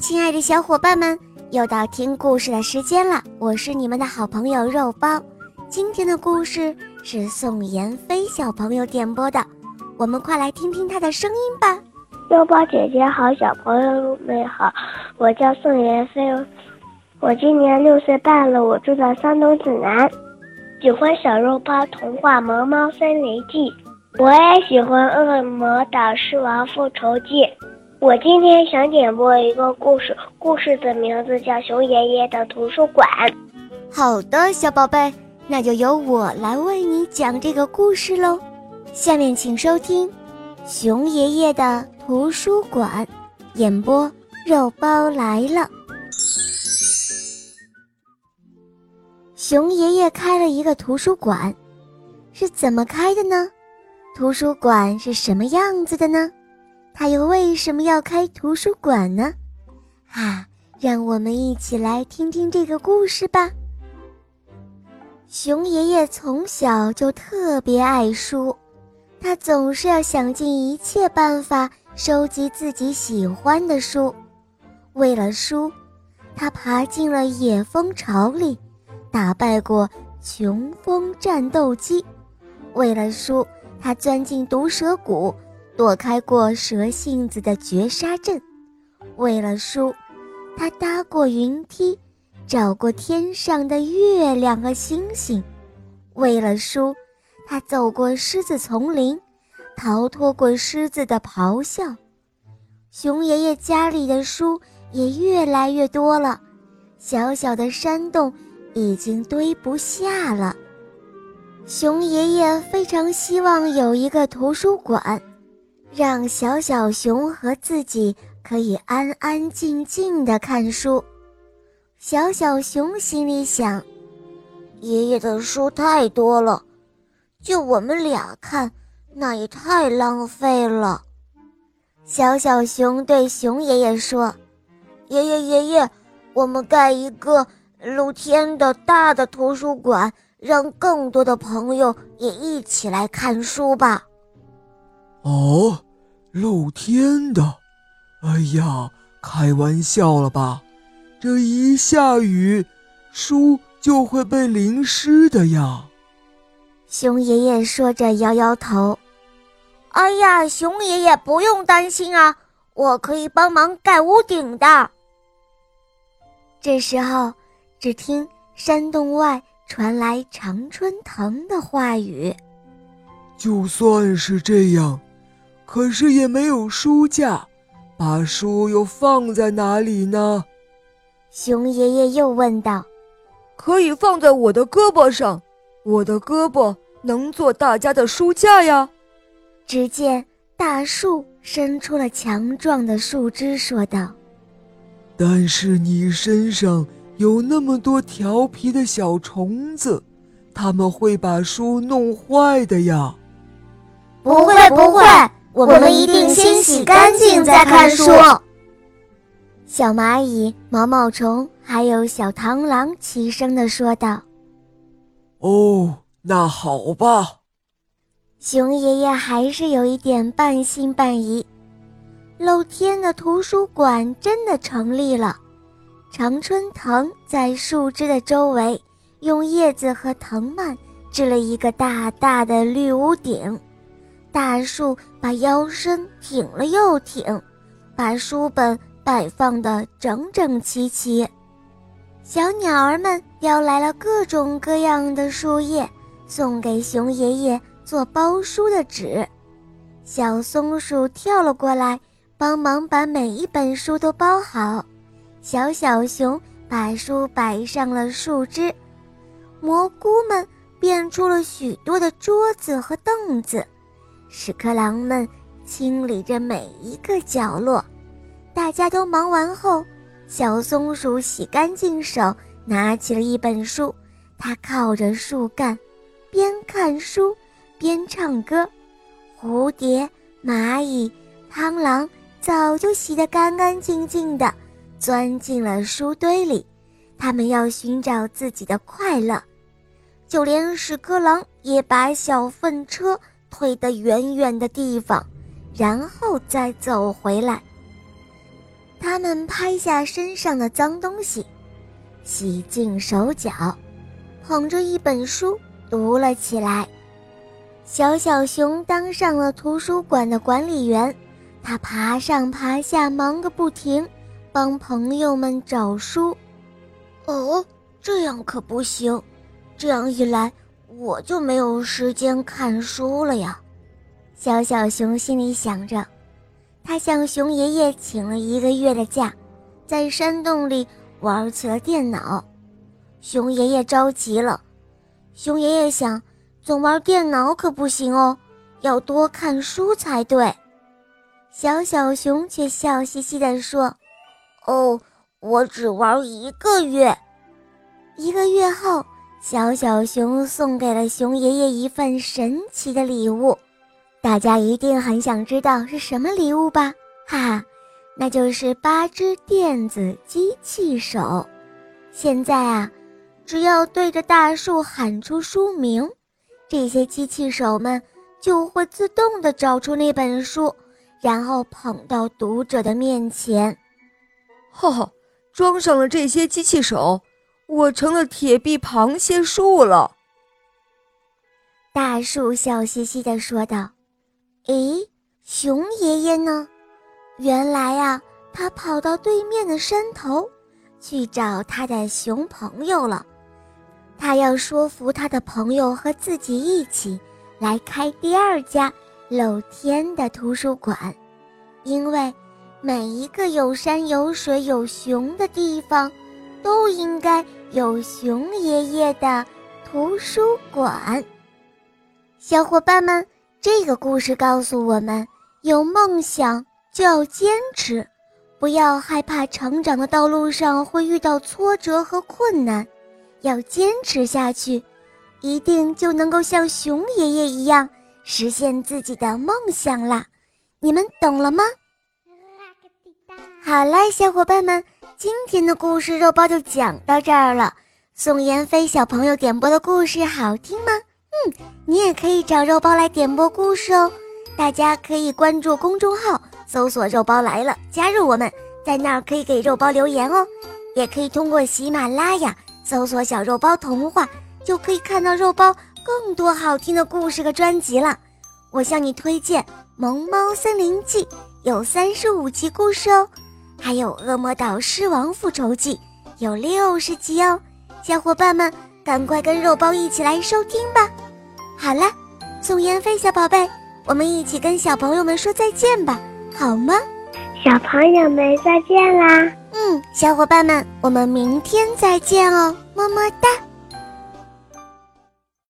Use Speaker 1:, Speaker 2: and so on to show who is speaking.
Speaker 1: 亲爱的小伙伴们，又到听故事的时间了。我是你们的好朋友肉包。今天的故事是宋妍霏小朋友点播的，我们快来听听她的声音吧。
Speaker 2: 肉包姐姐好，小朋友们好，我叫宋妍霏，我今年六岁半了，我住在山东济南，喜欢小肉包童话《萌猫森林记》，我也喜欢《恶魔导师王复仇记》。我今天想点播一个故事，故事的名字叫《熊爷爷的图书馆》。
Speaker 1: 好的，小宝贝，那就由我来为你讲这个故事喽。下面请收听《熊爷爷的图书馆》，演播肉包来了。熊爷爷开了一个图书馆，是怎么开的呢？图书馆是什么样子的呢？他又为什么要开图书馆呢？啊，让我们一起来听听这个故事吧。熊爷爷从小就特别爱书，他总是要想尽一切办法收集自己喜欢的书。为了书，他爬进了野蜂巢里，打败过穷蜂战斗机；为了书，他钻进毒蛇谷。躲开过蛇信子的绝杀阵，为了书，他搭过云梯，找过天上的月亮和星星；为了书，他走过狮子丛林，逃脱过狮子的咆哮。熊爷爷家里的书也越来越多了，小小的山洞已经堆不下了。熊爷爷非常希望有一个图书馆。让小小熊和自己可以安安静静地看书。小小熊心里想：“爷爷的书太多了，就我们俩看，那也太浪费了。”小小熊对熊爷爷说：“爷爷，爷爷，我们盖一个露天的大的图书馆，让更多的朋友也一起来看书吧。”
Speaker 3: 哦，露天的，哎呀，开玩笑了吧？这一下雨，书就会被淋湿的呀。
Speaker 1: 熊爷爷说着摇摇头。哎呀，熊爷爷不用担心啊，我可以帮忙盖屋顶的。这时候，只听山洞外传来常春藤的话语：“
Speaker 3: 就算是这样。”可是也没有书架，把书又放在哪里呢？
Speaker 1: 熊爷爷又问道。
Speaker 4: 可以放在我的胳膊上，我的胳膊能做大家的书架呀。
Speaker 1: 只见大树伸出了强壮的树枝，说道：“
Speaker 3: 但是你身上有那么多调皮的小虫子，他们会把书弄坏的呀。”
Speaker 1: 不会，不会。我们一定先洗干净再看书。小蚂蚁、毛毛虫还有小螳螂齐声的说道：“
Speaker 3: 哦，那好吧。”
Speaker 1: 熊爷爷还是有一点半信半疑。露天的图书馆真的成立了，常春藤在树枝的周围用叶子和藤蔓织了一个大大的绿屋顶。大树把腰身挺了又挺，把书本摆放得整整齐齐。小鸟儿们叼来了各种各样的树叶，送给熊爷爷做包书的纸。小松鼠跳了过来，帮忙把每一本书都包好。小小熊把书摆上了树枝。蘑菇们变出了许多的桌子和凳子。屎壳郎们清理着每一个角落，大家都忙完后，小松鼠洗干净手，拿起了一本书。它靠着树干，边看书边唱歌。蝴蝶、蚂蚁、螳螂早就洗得干干净净的，钻进了书堆里。他们要寻找自己的快乐。就连屎壳郎也把小粪车。退得远远的地方，然后再走回来。他们拍下身上的脏东西，洗净手脚，捧着一本书读了起来。小小熊当上了图书馆的管理员，他爬上爬下，忙个不停，帮朋友们找书。哦，这样可不行，这样一来我就没有时间看书了呀。小小熊心里想着。他向熊爷爷请了一个月的假，在山洞里玩起了电脑。熊爷爷着急了。熊爷爷想，总玩电脑可不行哦，要多看书才对。小小熊却笑嘻嘻地说：“哦，我只玩一个月。”一个月后，小小熊送给了熊爷爷一份神奇的礼物。大家一定很想知道是什么礼物吧？哈哈，那就是八只电子机器手。现在啊，只要对着大树喊出书名，这些机器手们就会自动的找出那本书，然后捧到读者的面前。
Speaker 4: 哈哈，装上了这些机器手，我成了铁臂螃蟹树了。
Speaker 1: 大树笑嘻嘻地说道。诶，熊爷爷呢？原来啊，他跑到对面的山头去找他的熊朋友了。他要说服他的朋友和自己一起来开第二家露天的图书馆，因为每一个有山有水有熊的地方，都应该有熊爷爷的图书馆。小伙伴们。这个故事告诉我们：有梦想就要坚持，不要害怕成长的道路上会遇到挫折和困难，要坚持下去，一定就能够像熊爷爷一样实现自己的梦想啦！你们懂了吗？好啦，小伙伴们，今天的故事肉包就讲到这儿了。宋妍飞小朋友点播的故事好听吗？嗯，你也可以找肉包来点播故事哦。大家可以关注公众号，搜索“肉包来了”，加入我们，在那儿可以给肉包留言哦。也可以通过喜马拉雅搜索“小肉包童话”，就可以看到肉包更多好听的故事和专辑了。我向你推荐《萌猫森林记》，有三十五集故事哦，还有《恶魔岛狮王复仇记》，有六十集哦。小伙伴们，赶快跟肉包一起来收听吧！好了，宋妍飞小宝贝，我们一起跟小朋友们说再见吧，好吗？
Speaker 2: 小朋友们再见啦！
Speaker 1: 嗯，小伙伴们，我们明天再见哦，么么哒。